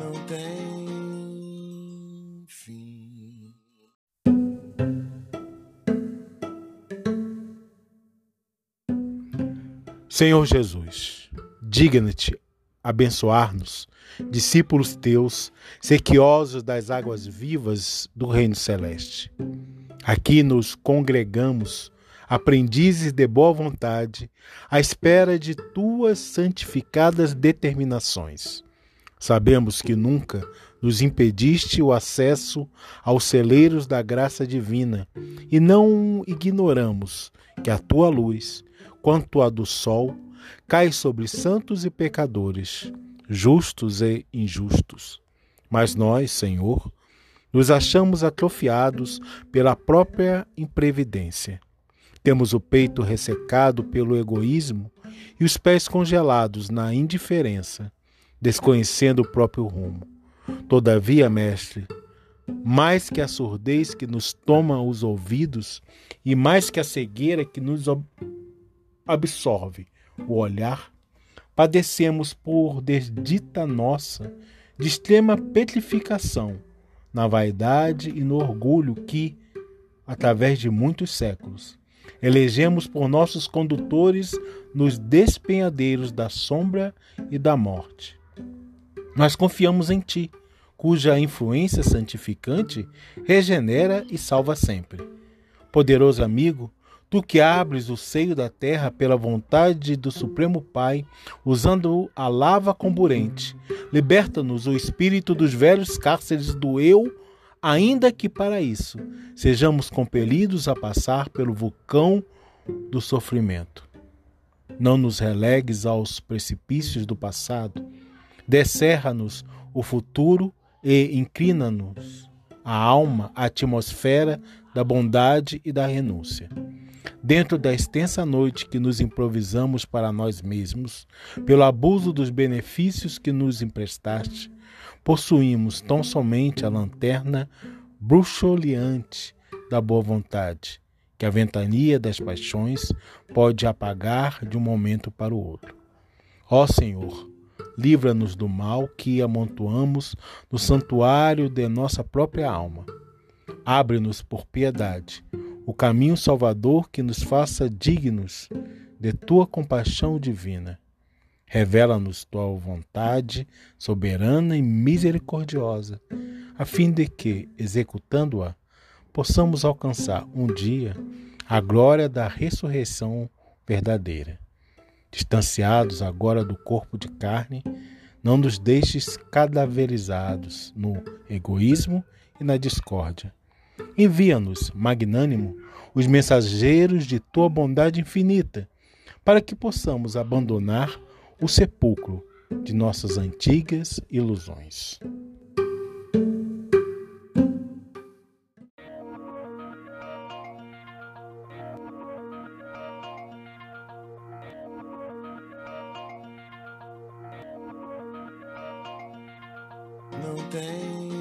não tem fim. Senhor Jesus, digna-te abençoar-nos, discípulos teus, sequiosos das águas vivas do reino celeste. Aqui nos congregamos, aprendizes de boa vontade, à espera de tuas santificadas determinações. Sabemos que nunca nos impediste o acesso aos celeiros da graça divina e não ignoramos que a tua luz, quanto a do sol, cai sobre santos e pecadores, justos e injustos. Mas nós, Senhor, nos achamos atrofiados pela própria imprevidência. Temos o peito ressecado pelo egoísmo e os pés congelados na indiferença, desconhecendo o próprio rumo. Todavia, mestre, mais que a surdez que nos toma os ouvidos e mais que a cegueira que nos absorve o olhar, padecemos por desdita nossa de extrema petrificação na vaidade e no orgulho que, através de muitos séculos, elegemos por nossos condutores nos despenhadeiros da sombra e da morte. Nós confiamos em Ti, cuja influência santificante regenera e salva sempre. Poderoso amigo, Tu que abres o seio da terra pela vontade do Supremo Pai, usando a lava comburente, liberta-nos o espírito dos velhos cárceres do eu, ainda que para isso sejamos compelidos a passar pelo vulcão do sofrimento. Não nos relegues aos precipícios do passado, descerra-nos o futuro e inclina-nos a alma à atmosfera da bondade e da renúncia. Dentro da extensa noite que nos improvisamos para nós mesmos, pelo abuso dos benefícios que nos emprestaste, possuímos tão somente a lanterna bruxoleante da boa vontade, que a ventania das paixões pode apagar de um momento para o outro. Ó Senhor, livra-nos do mal que amontoamos no santuário de nossa própria alma. Abre-nos por piedade o caminho salvador que nos faça dignos de tua compaixão divina. Revela-nos tua vontade soberana e misericordiosa, a fim de que, executando-a, possamos alcançar um dia a glória da ressurreição verdadeira. Distanciados agora do corpo de carne, não nos deixes cadaverizados no egoísmo e na discórdia Envia-nos, magnânimo, os mensageiros de tua bondade infinita, para que possamos abandonar o sepulcro de nossas antigas ilusões. Não tem